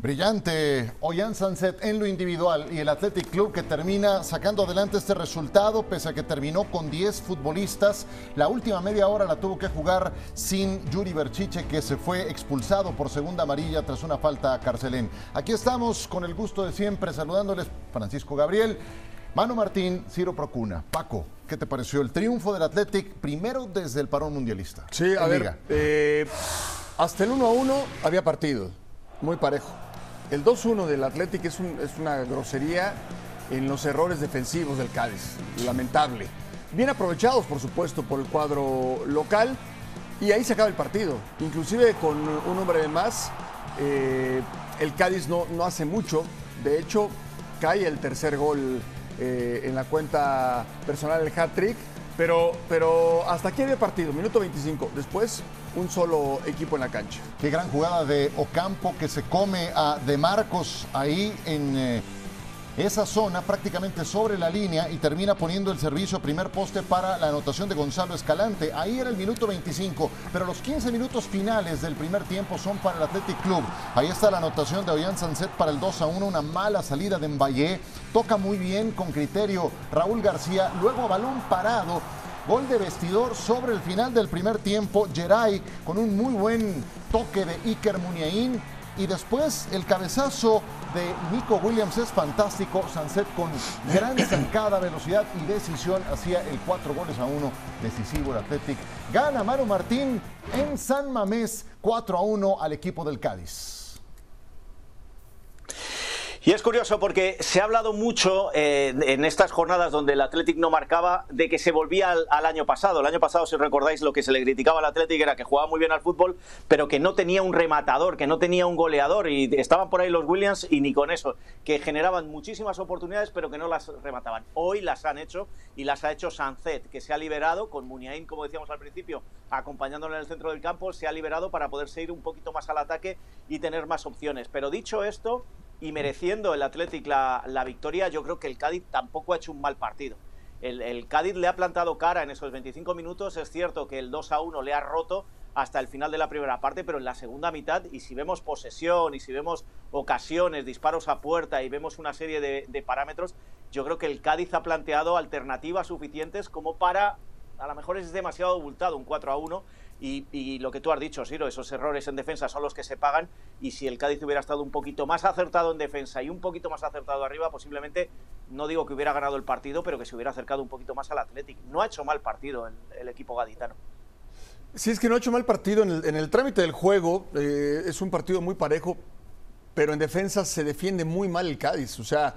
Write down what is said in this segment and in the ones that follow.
Brillante Oyan Sunset en lo individual y el Athletic Club que termina sacando adelante este resultado pese a que terminó con 10 futbolistas. La última media hora la tuvo que jugar sin Yuri Berchiche que se fue expulsado por segunda amarilla tras una falta a Carcelén. Aquí estamos con el gusto de siempre saludándoles Francisco Gabriel, Manu Martín, Ciro Procuna. Paco, ¿qué te pareció el triunfo del Athletic primero desde el parón mundialista? Sí, a ver, eh, hasta el 1 a 1 había partido, muy parejo. El 2-1 del Athletic es, una grosería en los errores defensivos del Cádiz, lamentable. Bien aprovechados, por supuesto, por el cuadro local. Y ahí se acaba el partido. Inclusive con un hombre de más, eh, el Cádiz no, no, hace mucho. De hecho, cae el tercer gol eh, en la cuenta personal del hat-trick. Pero, pero hasta aquí había partido, minuto 25. Después, un solo equipo en la cancha. Qué gran jugada de Ocampo que se come a De Marcos ahí en eh, esa zona, prácticamente sobre la línea, y termina poniendo el servicio primer poste para la anotación de Gonzalo Escalante. Ahí era el minuto 25, pero los 15 minutos finales del primer tiempo son para el Athletic Club. Ahí está la anotación de Ollán Sanset para el 2 a 1, una mala salida de Mbaye. Toca muy bien con criterio Raúl García, luego a balón parado Gol de vestidor sobre el final del primer tiempo. Geray con un muy buen toque de Iker Muniain. Y después el cabezazo de Nico Williams es fantástico. Sanset con gran zancada, velocidad y decisión hacía el 4 goles a 1 decisivo el Athletic. Gana Maro Martín en San Mamés 4 a 1 al equipo del Cádiz. Y es curioso porque se ha hablado mucho eh, en estas jornadas donde el Athletic no marcaba de que se volvía al, año pasado. El año pasado, si recordáis, lo que se le criticaba al Athletic era que jugaba muy bien al fútbol, pero que no tenía un rematador, que no tenía un goleador. Y estaban por ahí los Williams y ni con eso, que generaban muchísimas oportunidades, pero que no las remataban. Hoy las han hecho y las ha hecho Sanzet, que se ha liberado con Muniain, como decíamos al principio, acompañándole en el centro del campo, se ha liberado para poder seguir un poquito más al ataque y tener más opciones. Pero dicho esto, y mereciendo el Athletic la, victoria, yo creo que el Cádiz tampoco ha hecho un mal partido. El, Cádiz le ha plantado cara en esos 25 minutos. Es cierto que el 2 a 1 le ha roto hasta el final de la primera parte, pero en la segunda mitad, y si vemos posesión, y si vemos ocasiones, disparos a puerta, y vemos una serie de, de parámetros, yo creo que el Cádiz ha planteado alternativas suficientes como para, a lo mejor es demasiado abultado, un 4 a 1, y, lo que tú has dicho, Siro, esos errores en defensa son los que se pagan. Y si el Cádiz hubiera estado un poquito más acertado en defensa y un poquito más acertado arriba, posiblemente, no digo que hubiera ganado el partido, pero que se hubiera acercado un poquito más al Athletic. No ha hecho mal partido el, equipo gaditano. Sí, es que no ha hecho mal partido. En el, trámite del juego eh, es un partido muy parejo, pero en defensa se defiende muy mal el Cádiz. O sea,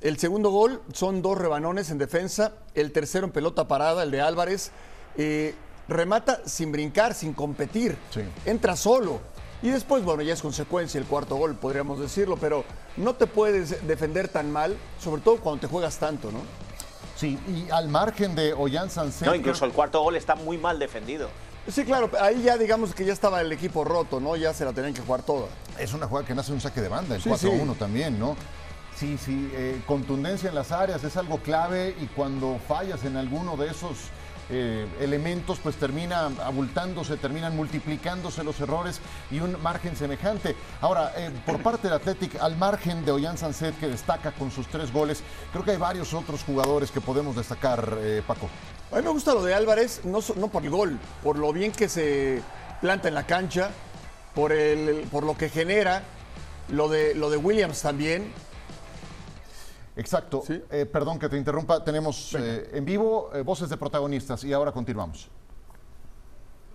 el segundo gol son dos rebanones en defensa, el tercero en pelota parada, el de Álvarez. Eh, remata sin brincar, sin competir. Entra solo. Y después, bueno, ya es consecuencia el cuarto gol, podríamos decirlo, pero no te puedes defender tan mal, sobre todo cuando te juegas tanto, ¿no? Sí, y al margen de Ollán Sánchez. No, incluso el cuarto gol está muy mal defendido. Sí, claro, ahí ya digamos que ya estaba el equipo roto, ¿no? Ya se la tenían que jugar toda. Es una jugada que nace un saque de banda, el 4-1 también, ¿no? Sí, sí, eh, contundencia en las áreas es algo clave y cuando fallas en alguno de esos eh, elementos, pues termina abultándose, terminan multiplicándose los errores y un margen semejante. Ahora, eh, por parte del Athletic, al margen de Ollán Sanset, que destaca con sus tres goles, creo que hay varios otros jugadores que podemos destacar, eh, Paco. A mí me gusta lo de Álvarez, no, no por el gol, por lo bien que se planta en la cancha, por, el, por lo que genera, lo de, lo de Williams también, Exacto. Eh, perdón que te interrumpa. Tenemos eh, en vivo eh, voces de protagonistas y ahora continuamos.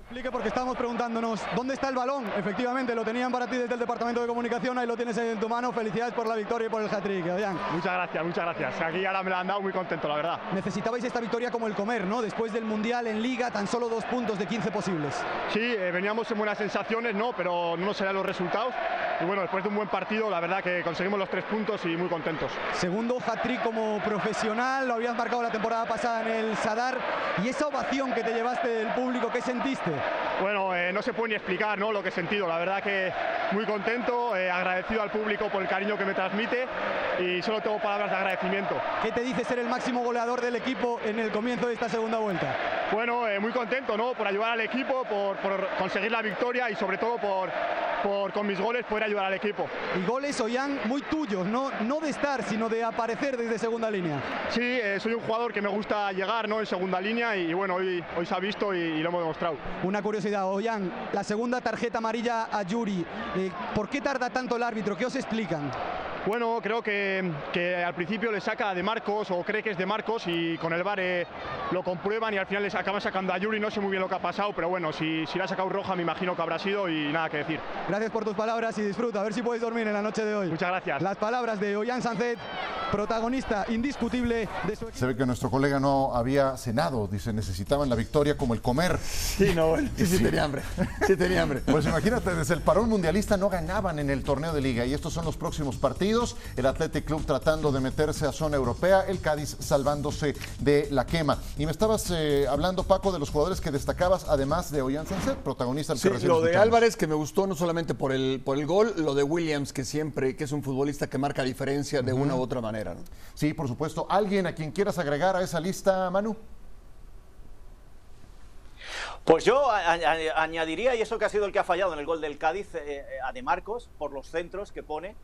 Explique porque estamos preguntándonos dónde está el balón. Efectivamente, lo tenían para ti desde el Departamento de Comunicación, ahí lo tienes en tu mano. Felicidades por la victoria y por el hat-trick, Muchas gracias, muchas gracias. Aquí ahora me la han dado muy contento, la verdad. Necesitabais esta victoria como el comer, ¿no? Después del Mundial en Liga, tan solo dos puntos de 15 posibles. Sí, eh, veníamos en buenas sensaciones, ¿no? Pero no nos salían los resultados. Y bueno, después de un buen partido, la verdad que conseguimos los tres puntos y muy contentos. Segundo hat-trick como profesional, lo habías marcado la temporada pasada en el Sadar. Y esa ovación que te llevaste del público, ¿qué sentiste? Bueno, eh, no se puede ni explicar ¿no? lo que he sentido. La verdad que muy contento, eh, agradecido al público por el cariño que me transmite y solo tengo palabras de agradecimiento. ¿Qué te dice ser el máximo goleador del equipo en el comienzo de esta segunda vuelta? Bueno, eh, muy contento ¿no? por ayudar al equipo, por, conseguir la victoria y sobre todo por, por, con mis goles poder ayudar al equipo. Y goles, Ollán, muy tuyos, no, no de estar, sino de aparecer desde segunda línea. Sí, eh, soy un jugador que me gusta llegar ¿no? en segunda línea y, bueno, hoy, hoy se ha visto y, lo hemos demostrado. Una curiosidad, Ollán, la segunda tarjeta amarilla a Yuri, eh, ¿por qué tarda tanto el árbitro? ¿Qué os explican? Bueno, creo que, que, al principio le saca de Marcos o cree que es de Marcos y con el VAR eh, lo comprueban y al final les acaban sacando a Yuri. No sé muy bien lo que ha pasado, pero bueno, si, si le ha sacado roja me imagino que habrá sido y nada que decir. Gracias por tus palabras y disfruta. A ver si puedes dormir en la noche de hoy. Muchas gracias. Las palabras de Ollán Sancet, protagonista indiscutible de su equipo. Se ve que nuestro colega no había cenado, dice, necesitaban la victoria como el comer. Sí, no, sí, sí, tenía hambre. Sí tenía hambre. Pues imagínate, desde el parón mundialista no ganaban en el torneo de liga y estos son los próximos partidos. El Athletic Club tratando de meterse a zona europea, el Cádiz salvándose de la quema. Y me estabas eh, hablando, Paco, de los jugadores que destacabas, además de Ollán Sánchez, protagonista del Sí, que recién lo de escuchamos. Álvarez que me gustó no solamente por el, por el gol, lo de Williams que siempre, que es un futbolista que marca diferencia de una u otra manera. ¿no? Sí, por supuesto. ¿Alguien a quien quieras agregar a esa lista, Manu? Pues yo a- a- añadiría, y eso que ha sido el que ha fallado en el gol del Cádiz, eh, eh, a De Marcos, por los centros que pone,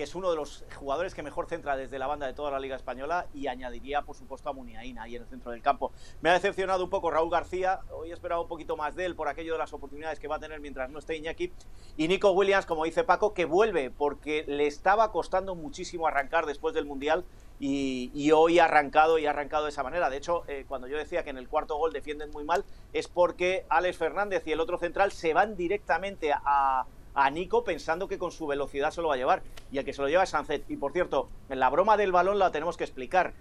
que es uno de los jugadores que mejor centra desde la banda de toda la Liga Española, y añadiría, por supuesto, a Muniain ahí en el centro del campo. Me ha decepcionado un poco Raúl García, hoy he esperado un poquito más de él por aquello de las oportunidades que va a tener mientras no esté Iñaki, y Nico Williams, como dice Paco, que vuelve, porque le estaba costando muchísimo arrancar después del Mundial, y, y hoy ha arrancado y ha arrancado de esa manera. De hecho, eh, cuando yo decía que en el cuarto gol defienden muy mal, es porque Alex Fernández y el otro central se van directamente a, a Nico pensando que con su velocidad se lo va a llevar. Y el que se lo lleva es Sancet. Y por cierto, en la broma del balón la tenemos que explicar.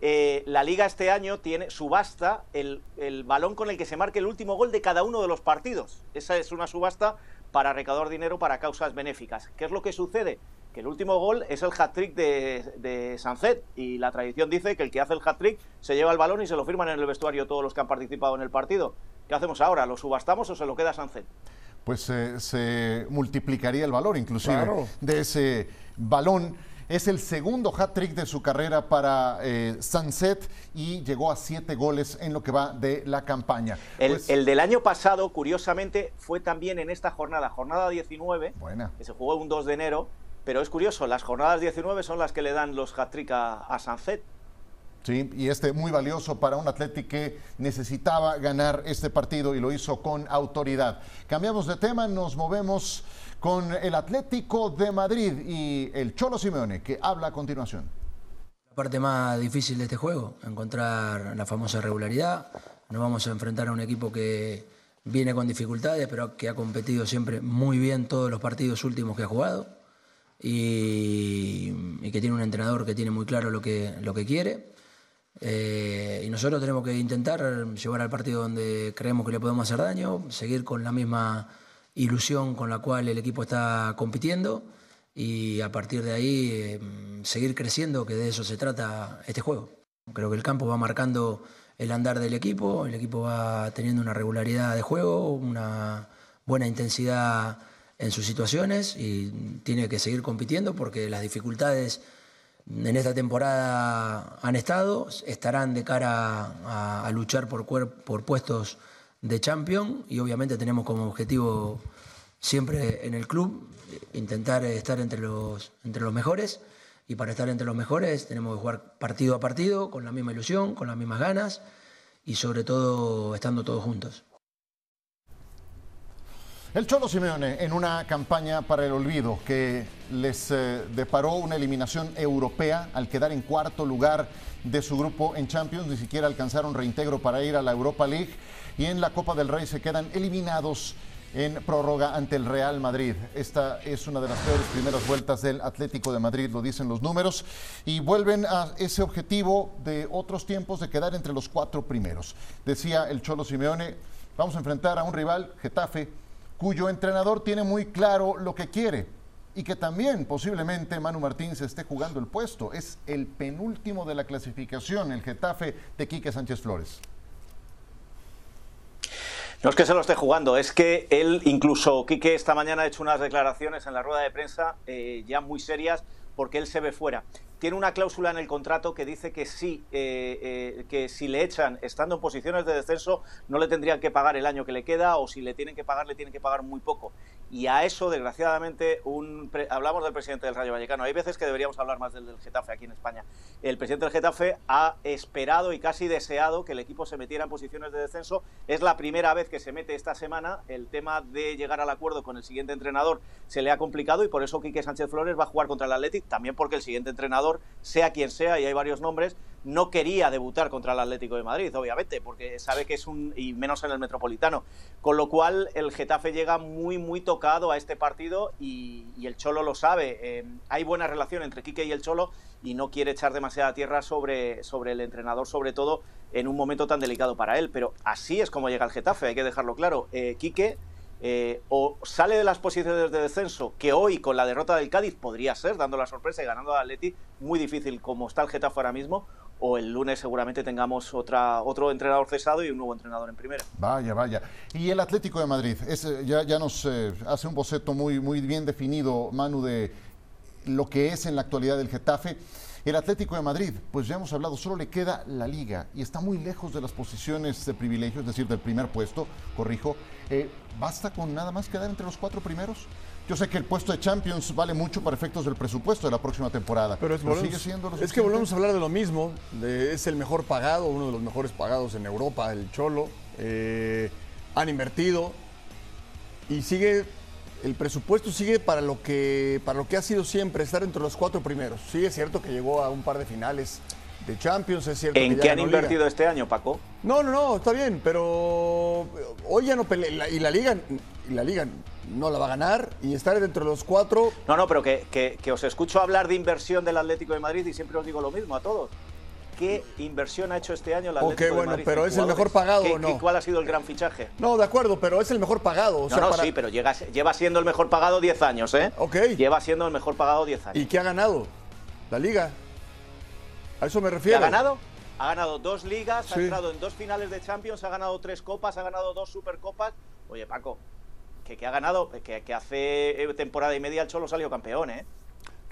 Eh, la liga este año tiene subasta el, el balón con el que se marque el último gol de cada uno de los partidos. Esa es una subasta para recaudar dinero para causas benéficas. ¿Qué es lo que sucede? Que el último gol es el hat-trick de, de Sancet y la tradición dice que el que hace el hat-trick se lleva el balón y se lo firman en el vestuario todos los que han participado en el partido. ¿Qué hacemos ahora? ¿Lo subastamos o se lo queda Sancet? Pues eh, se multiplicaría el valor inclusive Claro. de ese balón. Es el segundo hat-trick de su carrera para eh, Sunset y llegó a siete goles en lo que va de la campaña. El, Pues, el del año pasado, curiosamente, fue también en esta jornada, jornada 19, Buena. que se jugó un 2 de enero, pero es curioso, las jornadas 19 son las que le dan los hat-trick a, a Sancet. Sí, y este muy valioso para un Atlético que necesitaba ganar este partido y lo hizo con autoridad. Cambiamos de tema, nos movemos con el Atlético de Madrid y el Cholo Simeone, que habla a continuación. La parte más difícil de este juego, encontrar la famosa regularidad. Nos vamos a enfrentar a un equipo que viene con dificultades, pero que ha competido siempre muy bien todos los partidos últimos que ha jugado y, que tiene un entrenador que tiene muy claro lo que, lo que quiere. Eh, y nosotros tenemos que intentar llevar al partido donde creemos que le podemos hacer daño, seguir con la misma ilusión con la cual el equipo está compitiendo y a partir de ahí eh, seguir creciendo, que de eso se trata este juego. Creo que el campo va marcando el andar del equipo, el equipo va teniendo una regularidad de juego, una buena intensidad en sus situaciones y tiene que seguir compitiendo porque las dificultades en esta temporada han estado, estarán de cara a, luchar por, por puestos de champion y obviamente tenemos como objetivo siempre en el club intentar estar entre los, entre los mejores y para estar entre los mejores tenemos que jugar partido a partido con la misma ilusión, con las mismas ganas y sobre todo estando todos juntos. El Cholo Simeone en una campaña para el olvido que les eh, deparó una eliminación europea al quedar en cuarto lugar de su grupo en Champions, ni siquiera alcanzaron reintegro para ir a la Europa League y en la Copa del Rey se quedan eliminados en prórroga ante el Real Madrid. Esta es una de las peores primeras vueltas del Atlético de Madrid, lo dicen los números, y vuelven a ese objetivo de otros tiempos de quedar entre los cuatro primeros. Decía el Cholo Simeone, vamos a enfrentar a un rival, Getafe, cuyo entrenador tiene muy claro lo que quiere y que también posiblemente Manu Martín se esté jugando el puesto. Es el penúltimo de la clasificación, el Getafe de Quique Sánchez Flores. No es que se lo esté jugando, es que él, incluso Quique esta mañana ha hecho unas declaraciones en la rueda de prensa eh, ya muy serias porque él se ve fuera. Tiene una cláusula en el contrato que dice que sí, eh, eh, que si le echan estando en posiciones de descenso, no le tendrían que pagar el año que le queda, o si le tienen que pagar, le tienen que pagar muy poco. Y a eso, desgraciadamente, un hablamos del presidente del Rayo Vallecano. Hay veces que deberíamos hablar más del, del Getafe aquí en España. El presidente del Getafe ha esperado y casi deseado que el equipo se metiera en posiciones de descenso. Es la primera vez que se mete esta semana. El tema de llegar al acuerdo con el siguiente entrenador se le ha complicado y por eso Quique Sánchez Flores va a jugar contra el Atlético, también porque el siguiente entrenador, sea quien sea, y hay varios nombres, no quería debutar contra el Atlético de Madrid, obviamente, porque sabe que es un. y menos en el Metropolitano. Con lo cual, el Getafe llega muy, muy tocado a este partido y, el Cholo lo sabe. Eh, hay buena relación entre Quique y el Cholo y no quiere echar demasiada tierra sobre, sobre el entrenador, sobre todo en un momento tan delicado para él. Pero así es como llega el Getafe, hay que dejarlo claro. Eh, Quique. Eh, o sale de las posiciones de descenso, que hoy con la derrota del Cádiz podría ser, dando la sorpresa y ganando al Atleti, muy difícil como está el Getafe ahora mismo, o el lunes seguramente tengamos otro entrenador cesado y un nuevo entrenador en primera. Vaya, vaya. Y el Atlético de Madrid, eh, ya, ya nos eh, hace un boceto muy, muy bien definido, Manu, de lo que es en la actualidad del Getafe. El Atlético de Madrid, pues ya hemos hablado, solo le queda la liga y está muy lejos de las posiciones de privilegio, es decir, del primer puesto, corrijo. Eh, ¿Basta con nada más quedar entre los cuatro primeros? Yo sé que el puesto de Champions vale mucho para efectos del presupuesto de la próxima temporada. Pero, es, sigue siendo es que volvemos a hablar de lo mismo. es el mejor pagado, uno de los mejores pagados en Europa, el Cholo. Eh, han invertido y sigue el presupuesto sigue para lo que para lo que ha sido siempre estar entre los cuatro primeros. Sí es cierto que llegó a un par de finales de Champions, es cierto. ¿En qué han invertido este año, Paco? No, no, no, está bien, pero hoy ya no pelea y la liga y la liga no la va a ganar y estar dentro de los cuatro. No, no, pero que, que, os escucho hablar de inversión del Atlético de Madrid y siempre os digo lo mismo a todos. ¿Qué inversión ha hecho este año el Atlético Ok, bueno, pero ¿es el mejor pagado o no? ¿Cuál ha sido el gran fichaje? No, de acuerdo, pero es el mejor pagado. no, no, sí, pero lleva siendo el mejor pagado 10 años, ¿eh? Ok. Lleva siendo el mejor pagado 10 años. ¿Y qué ha ganado? La Liga. A eso me refiero. ¿Qué ha ganado? Ha ganado dos ligas, ha entrado en dos finales de Champions, ha ganado tres copas, ha ganado dos supercopas. Oye, Paco, que, ha ganado, que, hace eh, temporada y media el Cholo salió campeón, ¿eh?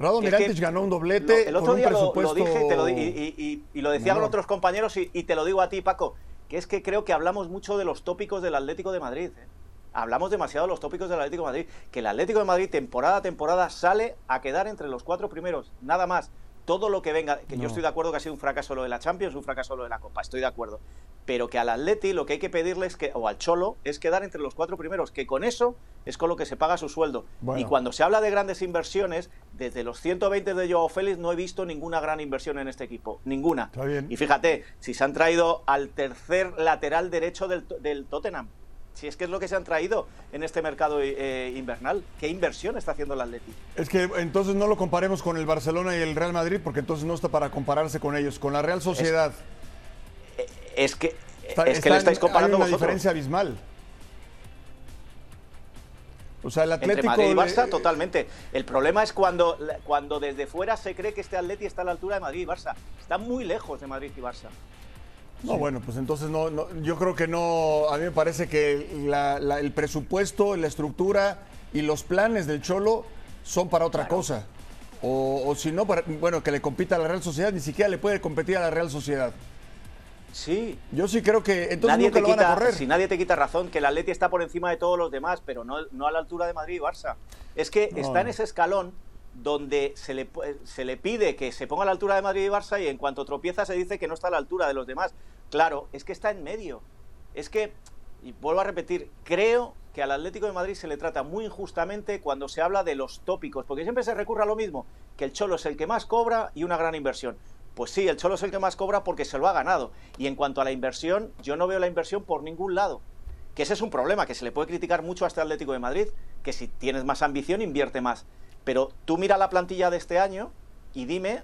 Rado ganó un doblete. el otro día lo, dije y, lo decía con otros compañeros y, te lo digo a ti, Paco, que es que creo que hablamos mucho de los tópicos del Atlético de Madrid. ¿eh? Hablamos demasiado de los tópicos del Atlético de Madrid. Que el Atlético de Madrid, temporada a temporada, sale a quedar entre los cuatro primeros, nada más todo lo que venga, que yo estoy de acuerdo que ha sido un fracaso lo de la Champions, un fracaso lo de la Copa, estoy de acuerdo. Pero que al Atleti lo que hay que pedirle es que, o al Cholo, es quedar entre los cuatro primeros, que con eso es con lo que se paga su sueldo. Y cuando se habla de grandes inversiones, desde los 120 de Joao Félix no he visto ninguna gran inversión en este equipo, ninguna. Y fíjate, si se han traído al tercer lateral derecho del, del Tottenham, si es que es lo que se han traído en este mercado eh, invernal. ¿Qué inversión está haciendo el Atleti? Es que entonces no lo comparemos con el Barcelona y el Real Madrid, porque entonces no está para compararse con ellos. Con la Real Sociedad. Es, que, es que le estáis comparando hay una diferencia abismal. O sea, el Atlético Entre Madrid y Barça, totalmente. El problema es cuando, cuando desde fuera se cree que este Atleti está a la altura de Madrid y Barça. Está muy lejos de Madrid y Barça. No, bueno, pues entonces no, yo creo que no, a mí me parece que el presupuesto, la estructura y los planes del Cholo son para otra cosa. O, si no, bueno, que le compita a la Real Sociedad, ni siquiera le puede competir a la Real Sociedad. Sí. Yo sí creo que entonces nadie te quita, a correr. Si nadie te quita razón, que el Atleti está por encima de todos los demás, pero no, no a la altura de Madrid y Barça. Es que está en ese escalón donde se le, se le pide que se ponga a la altura de Madrid y Barça y en cuanto tropieza se dice que no está a la altura de los demás. Claro, es que está en medio. Es que, y vuelvo a repetir, creo que al Atlético de Madrid se le trata muy injustamente cuando se habla de los tópicos, porque siempre se recurre a lo mismo, que el Cholo es el que más cobra y una gran inversión. Pues sí, el Cholo es el que más cobra porque se lo ha ganado. Y en cuanto a la inversión, yo no veo la inversión por ningún lado. Que ese es un problema, que se le puede criticar mucho a este Atlético de Madrid, que si tienes más ambición invierte más. Pero tú mira la plantilla de este año y dime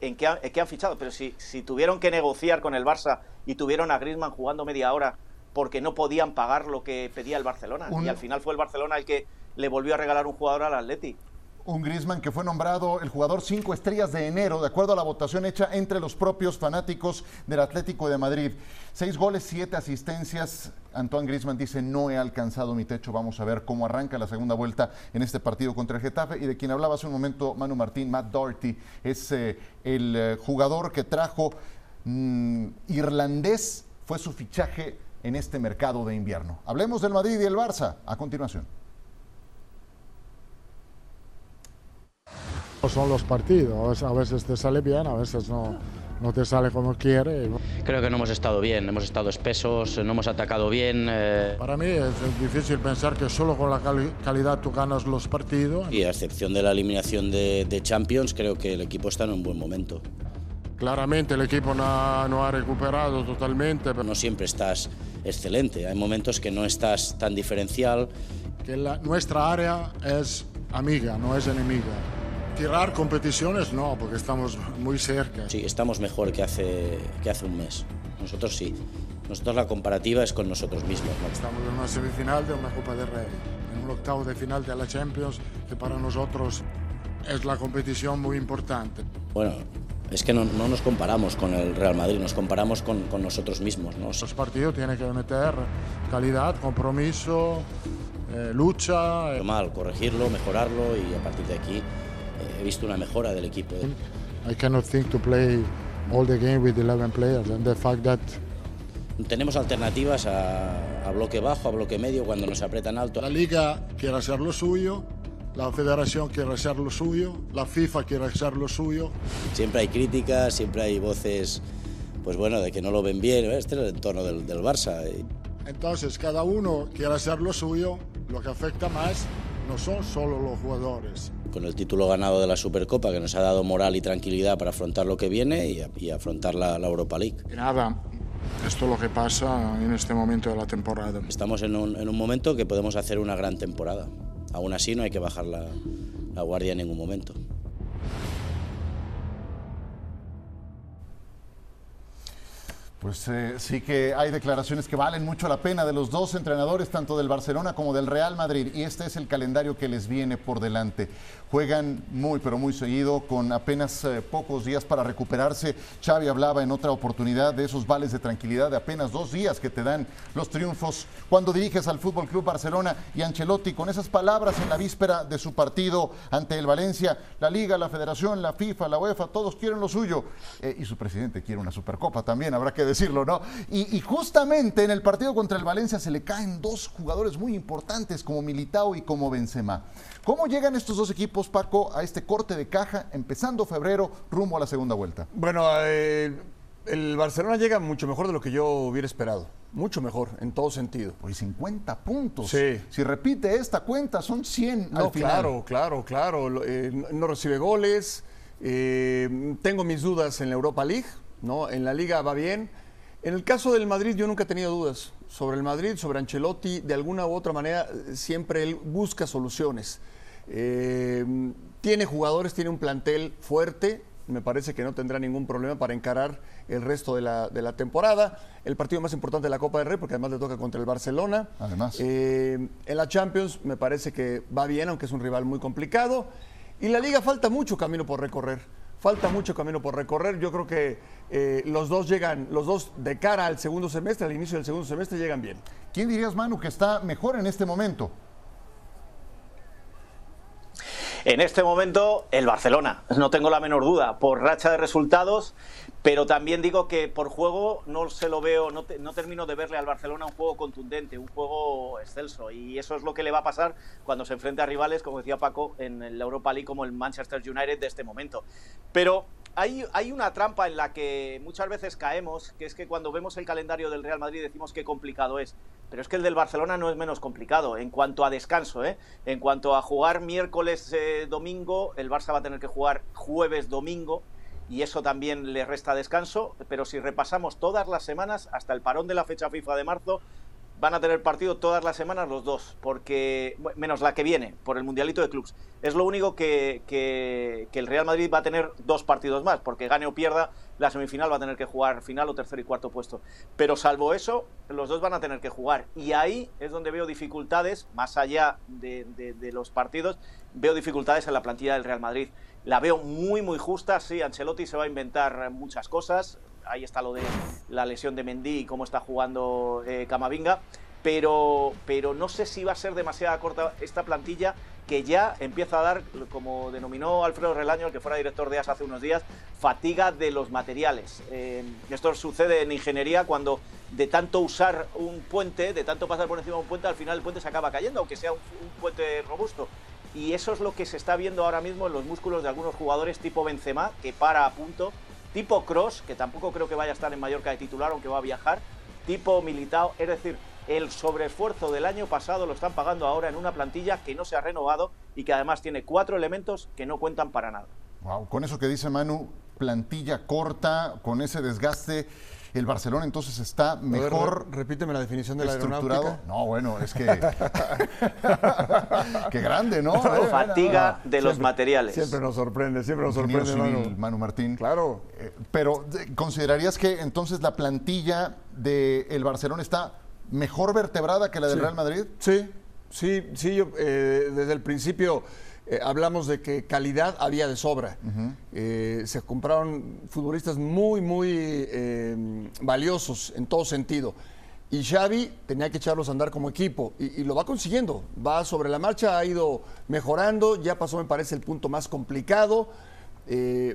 en qué, han fichado. Pero si, si tuvieron que negociar con el Barça y tuvieron a Griezmann jugando media hora porque no podían pagar lo que pedía el Barcelona. Y al final fue el Barcelona el que le volvió a regalar un jugador al Atleti. Un Griezmann que fue nombrado el jugador cinco estrellas de enero, de acuerdo a la votación hecha entre los propios fanáticos del Atlético de Madrid. Seis goles, siete asistencias. Antoine Griezmann dice, no he alcanzado mi techo. Vamos a ver cómo arranca la segunda vuelta en este partido contra el Getafe. Y de quien hablaba hace un momento Manu Martín, Matt Doherty, es eh, el eh, jugador que trajo mm, irlandés, fue su fichaje en este mercado de invierno. Hablemos del Madrid y el Barça a continuación. Son los partidos, a veces te sale bien, a veces no, no te sale como quiere. Creo que no hemos estado bien, hemos estado espesos, no hemos atacado bien. Eh. Para mí es difícil pensar que solo con la calidad tú ganas los partidos. Y a excepción de la eliminación de, de, Champions, creo que el equipo está en un buen momento. Claramente el equipo no ha, no ha recuperado totalmente. Pero... No siempre estás excelente, hay momentos que no estás tan diferencial. Que la, nuestra área es amiga, no es enemiga. Tirar competiciones no, porque estamos muy cerca. Sí, estamos mejor que hace, que hace un mes. Nosotros sí. Nosotros la comparativa es con nosotros mismos. ¿no? Estamos en una semifinal de una Copa de Rey, en un octavo de final de la Champions, que para nosotros es la competición muy importante. Bueno, es que no, no, nos comparamos con el Real Madrid, nos comparamos con, con nosotros mismos. ¿no? Los partidos tienen que meter calidad, compromiso, eh, lucha. Eh. Mal, corregirlo, mejorarlo y a partir de aquí he visto una mejora del equipo. I cannot think to play all the game with 11 players and the fact that tenemos alternativas a, a, bloque bajo, a bloque medio cuando nos apretan alto. La liga quiere hacer lo suyo, la federación quiere hacer lo suyo, la FIFA quiere hacer lo suyo. Siempre hay críticas, siempre hay voces, pues bueno, de que no lo ven bien. Este es el entorno del, del Barça. Entonces cada uno quiere hacer lo suyo, lo que afecta más no son solo los jugadores. Con el título ganado de la Supercopa, que nos ha dado moral y tranquilidad para afrontar lo que viene y, y afrontar la, la, Europa League. Nada, esto es lo que pasa en este momento de la temporada. Estamos en un, en un momento que podemos hacer una gran temporada. Aún así no hay que bajar la, la guardia en ningún momento. Pues eh, sí que hay declaraciones que valen mucho la pena de los dos entrenadores, tanto del Barcelona como del Real Madrid, y este es el calendario que les viene por delante. Juegan muy, pero muy seguido, con apenas eh, pocos días para recuperarse. Xavi hablaba en otra oportunidad de esos vales de tranquilidad de apenas dos días que te dan los triunfos cuando diriges al Fútbol Club Barcelona y Ancelotti con esas palabras en la víspera de su partido ante el Valencia. La Liga, la Federación, la FIFA, la UEFA, todos quieren lo suyo. Eh, y su presidente quiere una Supercopa también, habrá que decirlo, ¿no? Y, y, justamente en el partido contra el Valencia se le caen dos jugadores muy importantes como Militao y como Benzema. ¿Cómo llegan estos dos equipos, Paco, a este corte de caja empezando febrero rumbo a la segunda vuelta? Bueno, eh, el Barcelona llega mucho mejor de lo que yo hubiera esperado. Mucho mejor, en todo sentido. Pues 50 puntos. Sí. Si repite esta cuenta, son 100 no, al final. Claro, claro, claro. Eh, no recibe goles. Eh, tengo mis dudas en la Europa League, ¿no? En la Liga va bien. En el caso del Madrid yo nunca he tenido dudas sobre el Madrid, sobre Ancelotti, de alguna u otra manera siempre él busca soluciones. Eh, tiene jugadores, tiene un plantel fuerte, me parece que no tendrá ningún problema para encarar el resto de la, de la, temporada. El partido más importante de la Copa del Rey, porque además le toca contra el Barcelona. Además. Eh, en la Champions me parece que va bien, aunque es un rival muy complicado. Y la liga falta mucho camino por recorrer. Falta mucho camino por recorrer. Yo creo que eh, los dos llegan, los dos de cara al segundo semestre, al inicio del segundo semestre, llegan bien. ¿Quién dirías, Manu, que está mejor en este momento? En este momento, el Barcelona, no tengo la menor duda, por racha de resultados, pero también digo que por juego no se lo veo, no, te, no, termino de verle al Barcelona un juego contundente, un juego excelso, y eso es lo que le va a pasar cuando se enfrente a rivales, como decía Paco, en la Europa League como el Manchester United de este momento. Pero hay, una trampa en la que muchas veces caemos, que es que cuando vemos el calendario del Real Madrid decimos qué complicado es. Pero es que el del Barcelona no es menos complicado en cuanto a descanso. ¿eh? En cuanto a jugar miércoles, eh, domingo, el Barça va a tener que jugar jueves, domingo. Y eso también le resta descanso. Pero si repasamos todas las semanas, hasta el parón de la fecha FIFA de marzo, van a tener partido todas las semanas los dos, porque menos la que viene, por el Mundialito de Clubs. Es lo único que, el Real Madrid va a tener dos partidos más, porque gane o pierda, la semifinal va a tener que jugar final o tercer y cuarto puesto. Pero salvo eso, los dos van a tener que jugar. Y ahí es donde veo dificultades, más allá de, de los partidos, veo dificultades en la plantilla del Real Madrid. La veo muy, muy justa. Sí, Ancelotti se va a inventar muchas cosas ahí está lo de la lesión de Mendy y cómo está jugando eh, Camavinga, pero, pero no sé si va a ser demasiado corta esta plantilla que ya empieza a dar, como denominó Alfredo Relaño, el que fuera director de AS hace unos días, fatiga de los materiales. Eh, esto sucede en ingeniería cuando de tanto usar un puente, de tanto pasar por encima de un puente, al final el puente se acaba cayendo, aunque sea un, un puente robusto. Y eso es lo que se está viendo ahora mismo en los músculos de algunos jugadores tipo Benzema, que para a punto tipo Cross, que tampoco creo que vaya a estar en Mallorca de titular, aunque va a viajar, tipo Militao, es decir, el sobreesfuerzo del año pasado lo están pagando ahora en una plantilla que no se ha renovado y que además tiene cuatro elementos que no cuentan para nada. Con eso que dice Manu, plantilla corta, con ese desgaste el Barcelona entonces está mejor. repíteme la definición de la estructurado. No, bueno, es que. Qué grande, ¿no? Fatiga de los materiales. Siempre nos sorprende, siempre nos sorprende, Manu. Martín. Claro. Eh, pero, ¿considerarías que entonces la plantilla del Barcelona está mejor vertebrada que la del Real Madrid? Sí, sí, sí. Yo, eh, desde el principio eh, hablamos de que calidad había de sobra. Eh, se compraron futbolistas muy, muy eh, valiosos en todo sentido. Y Xavi tenía que echarlos a andar como equipo y, lo va consiguiendo. Va sobre la marcha, ha ido mejorando, ya pasó me parece el punto más complicado.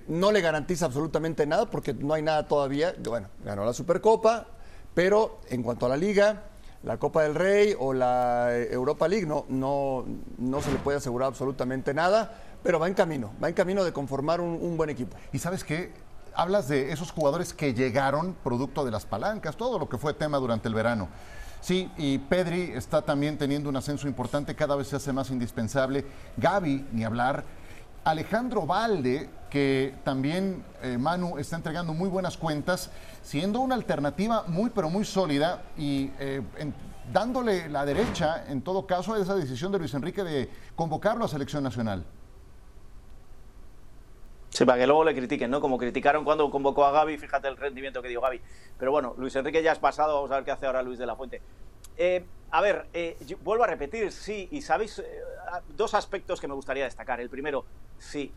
no le garantiza absolutamente nada porque no hay nada todavía. Bueno, ganó la Supercopa, pero en cuanto a la liga, la Copa del Rey o la Europa League no, no, no se le puede asegurar absolutamente nada, pero va en camino, va en camino de conformar un, buen equipo. Y sabes qué, hablas de esos jugadores que llegaron producto de las palancas, todo lo que fue tema durante el verano. Sí, y Pedri está también teniendo un ascenso importante, cada vez se hace más indispensable. Gaby, ni hablar. Alejandro Valde, que también eh, Manu está entregando muy buenas cuentas, siendo una alternativa muy pero muy sólida y eh, dándole la derecha, en todo caso, a esa decisión de Luis Enrique de convocarlo a selección nacional. Sí, para que luego le critiquen, ¿no? Como criticaron cuando convocó a Gaby, fíjate el rendimiento que dio Gaby. Pero bueno, Luis Enrique ya es pasado, vamos a ver qué hace ahora Luis de la Fuente. Eh, a ver, eh, vuelvo a repetir, sí, y sabéis, eh, dos aspectos que me gustaría destacar. El primero, sí,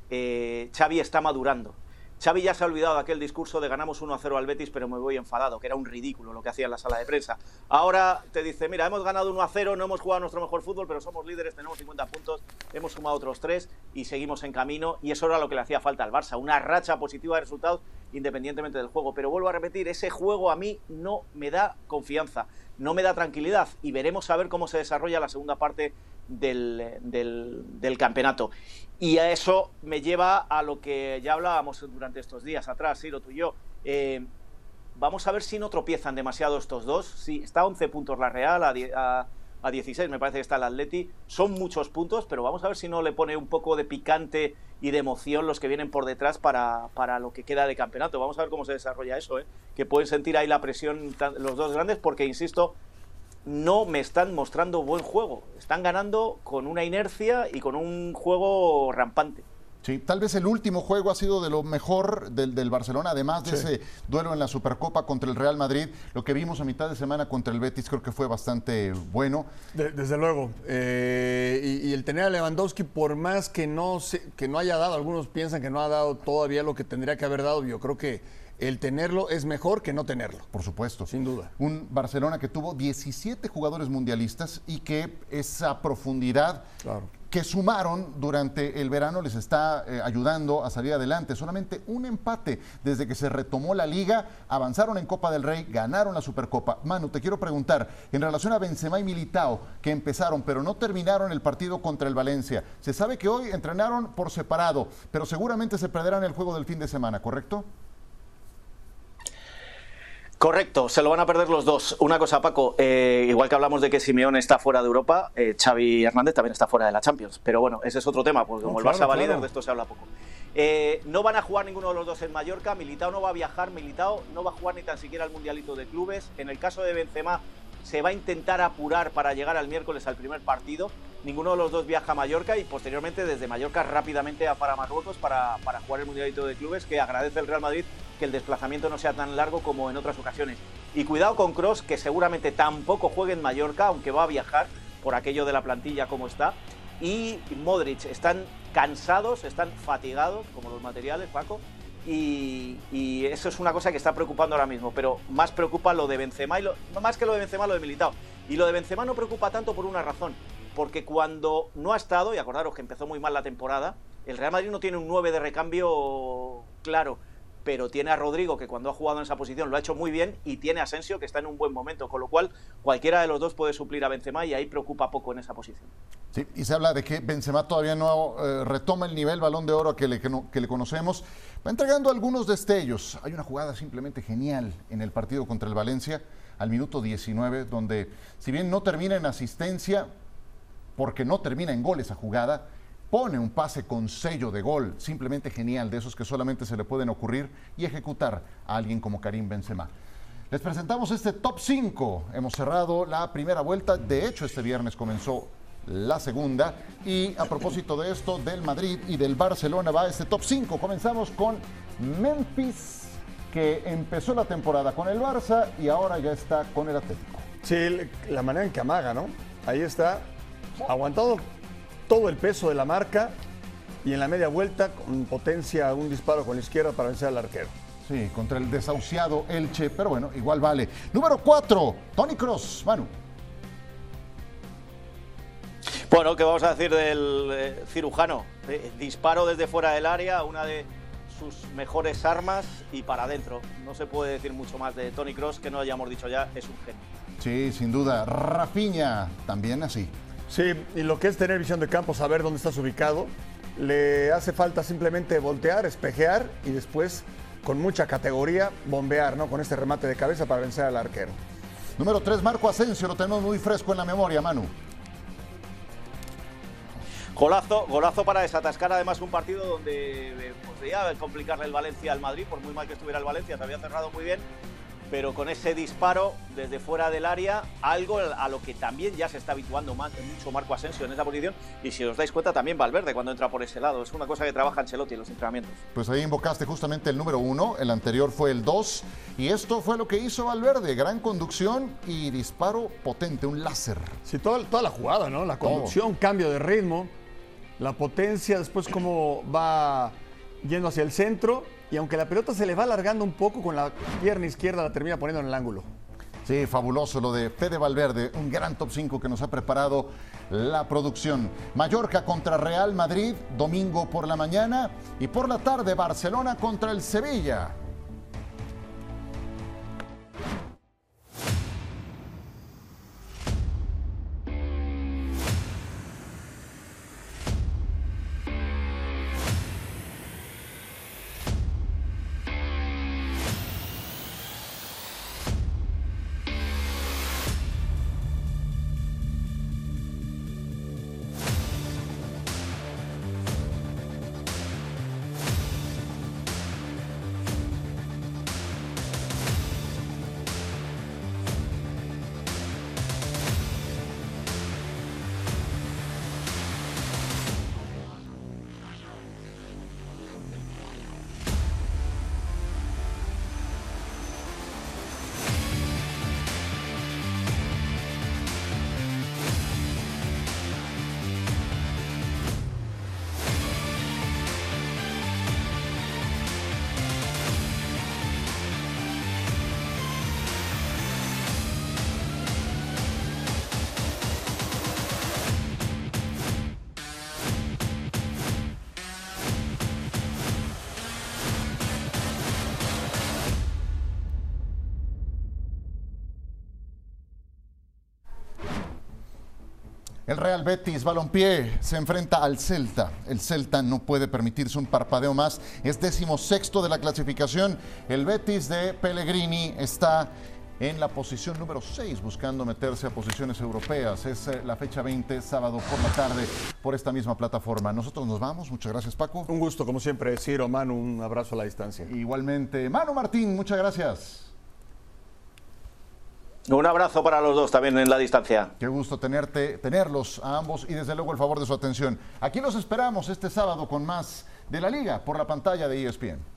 Xavi está madurando. Xavi ya se ha olvidado de aquel discurso de ganamos 1 a 0 al Betis, pero me voy enfadado, que era un ridículo lo que hacía en la sala de prensa. Ahora te dice, mira, hemos ganado 1 a 0, no hemos jugado nuestro mejor fútbol, pero somos líderes, tenemos 50 puntos, hemos sumado otros 3 y seguimos en camino. Y eso era lo que le hacía falta al Barça, una racha positiva de resultados independientemente del juego. Pero vuelvo a repetir, ese juego a mí no me da confianza, no me da tranquilidad y veremos a ver cómo se desarrolla la segunda parte del, del, campeonato. Y a eso me lleva a lo que ya hablábamos durante estos días atrás, Siro, tú y yo. Eh, vamos a ver si no tropiezan demasiado estos dos. Sí, está a 11 puntos la Real, a, a 16 me parece que está el Atleti. Son muchos puntos, pero vamos a ver si no le pone un poco de picante y de emoción los que vienen por detrás para, para lo que queda de campeonato. Vamos a ver cómo se desarrolla eso, ¿eh? que pueden sentir ahí la presión los dos grandes, porque, insisto, no me están mostrando buen juego. Están ganando con una inercia y con un juego rampante. Sí, tal vez el último juego ha sido de lo mejor del, del Barcelona, además de ese duelo en la Supercopa contra el Real Madrid. Lo que vimos a mitad de semana contra el Betis creo que fue bastante bueno. desde luego. Eh, y, el tener a Lewandowski, por más que no, que no haya dado, algunos piensan que no ha dado todavía lo que tendría que haber dado, yo creo que el tenerlo es mejor que no tenerlo. Por supuesto. Sin duda. Un Barcelona que tuvo 17 jugadores mundialistas y que esa profundidad que sumaron durante el verano les está eh, ayudando a salir adelante. Solamente un empate desde que se retomó la liga, avanzaron en Copa del Rey, ganaron la Supercopa. Manu, te quiero preguntar, en relación a Benzema y Militao, que empezaron pero no terminaron el partido contra el Valencia, se sabe que hoy entrenaron por separado, pero seguramente se perderán el juego del fin de semana, ¿correcto? Correcto, se lo van a perder los dos. Una cosa, Paco, eh, igual que hablamos de que Simeón está fuera de Europa, eh, Xavi Hernández también está fuera de la Champions. Pero bueno, ese es otro tema, porque como el Barça va líder, de esto se habla poco. Eh, no van a jugar ninguno de los dos en Mallorca, Militao no va a viajar, Militao no va a jugar ni tan siquiera al Mundialito de Clubes. En el caso de Benzema, se va a intentar apurar para llegar al miércoles al primer partido. Ninguno de los dos viaja a Mallorca y posteriormente desde Mallorca rápidamente a para Marruecos para, jugar el Mundialito de Clubes, que agradece el Real Madrid que el desplazamiento no sea tan largo como en otras ocasiones. Y cuidado con Cross, que seguramente tampoco juegue en Mallorca, aunque va a viajar por aquello de la plantilla como está. Y Modric, están cansados, están fatigados, como los materiales, Paco, y, y, eso es una cosa que está preocupando ahora mismo, pero más preocupa lo de Benzema y lo, más que lo de Benzema, lo de Militao. Y lo de Benzema no preocupa tanto por una razón, porque cuando no ha estado, y acordaros que empezó muy mal la temporada, el Real Madrid no tiene un 9 de recambio claro pero tiene a Rodrigo que cuando ha jugado en esa posición lo ha hecho muy bien y tiene a Asensio que está en un buen momento, con lo cual cualquiera de los dos puede suplir a Benzema y ahí preocupa poco en esa posición. Sí, y se habla de que Benzema todavía no eh, retoma el nivel balón de oro que le, conocemos. Va entregando algunos destellos. Hay una jugada simplemente genial en el partido contra el Valencia al minuto 19, donde si bien no termina en asistencia, porque no termina en gol esa jugada, pone un pase con sello de gol, simplemente genial, de esos que solamente se le pueden ocurrir y ejecutar a alguien como Karim Benzema. Les presentamos este top 5. Hemos cerrado la primera vuelta. De hecho, este viernes comenzó la segunda. Y a propósito de esto, del Madrid y del Barcelona va este top 5. Comenzamos con Memphis, que empezó la temporada con el Barça y ahora ya está con el Atlético. Sí, la manera en que amaga, ¿no? Ahí está, aguantado todo el peso de la marca y en la media vuelta con potencia un disparo con la izquierda para vencer al arquero. Sí, contra el desahuciado Elche, pero bueno, igual vale. Número 4, Tony Cross, Manu. Bueno, ¿qué vamos a decir del eh, cirujano? Eh, disparo desde fuera del área, una de sus mejores armas y para adentro. No se puede decir mucho más de Tony Cross que no hayamos dicho ya, es un genio. Sí, sin duda. Rafiña, también así. Sí, y lo que es tener visión de campo, saber dónde estás ubicado, le hace falta simplemente voltear, espejear y después, con mucha categoría, bombear, ¿no? Con este remate de cabeza para vencer al arquero. Número 3, Marco Asensio, lo tenemos muy fresco en la memoria, Manu. Golazo, golazo para desatascar además un partido donde eh, podría complicarle el Valencia al Madrid, por muy mal que estuviera el Valencia, se había cerrado muy bien pero con ese disparo desde fuera del área, algo a lo que también ya se está habituando mucho Marco Asensio en esa posición, y si os dais cuenta también Valverde cuando entra por ese lado, es una cosa que trabaja Ancelotti en los entrenamientos. Pues ahí invocaste justamente el número uno, el anterior fue el dos, y esto fue lo que hizo Valverde, gran conducción y disparo potente, un láser. Sí, toda, toda la jugada, ¿no? La conducción, cambio de ritmo, la potencia, después cómo va yendo hacia el centro y aunque la pelota se le va alargando un poco con la pierna izquierda, la termina poniendo en el ángulo. Sí, fabuloso lo de Fede Valverde, un gran top 5 que nos ha preparado la producción. Mallorca contra Real Madrid, domingo por la mañana y por la tarde Barcelona contra el Sevilla. El Real Betis Balompié se enfrenta al Celta. El Celta no puede permitirse un parpadeo más. Es décimo sexto de la clasificación. El Betis de Pellegrini está en la posición número 6, buscando meterse a posiciones europeas. Es eh, la fecha 20, sábado por la tarde, por esta misma plataforma. Nosotros nos vamos. Muchas gracias, Paco. Un gusto, como siempre, Ciro, Manu, un abrazo a la distancia. Igualmente, Manu Martín, muchas gracias. Un abrazo para los dos también en la distancia. Qué gusto tenerte, tenerlos a ambos y desde luego el favor de su atención. Aquí los esperamos este sábado con más de la liga por la pantalla de ESPN.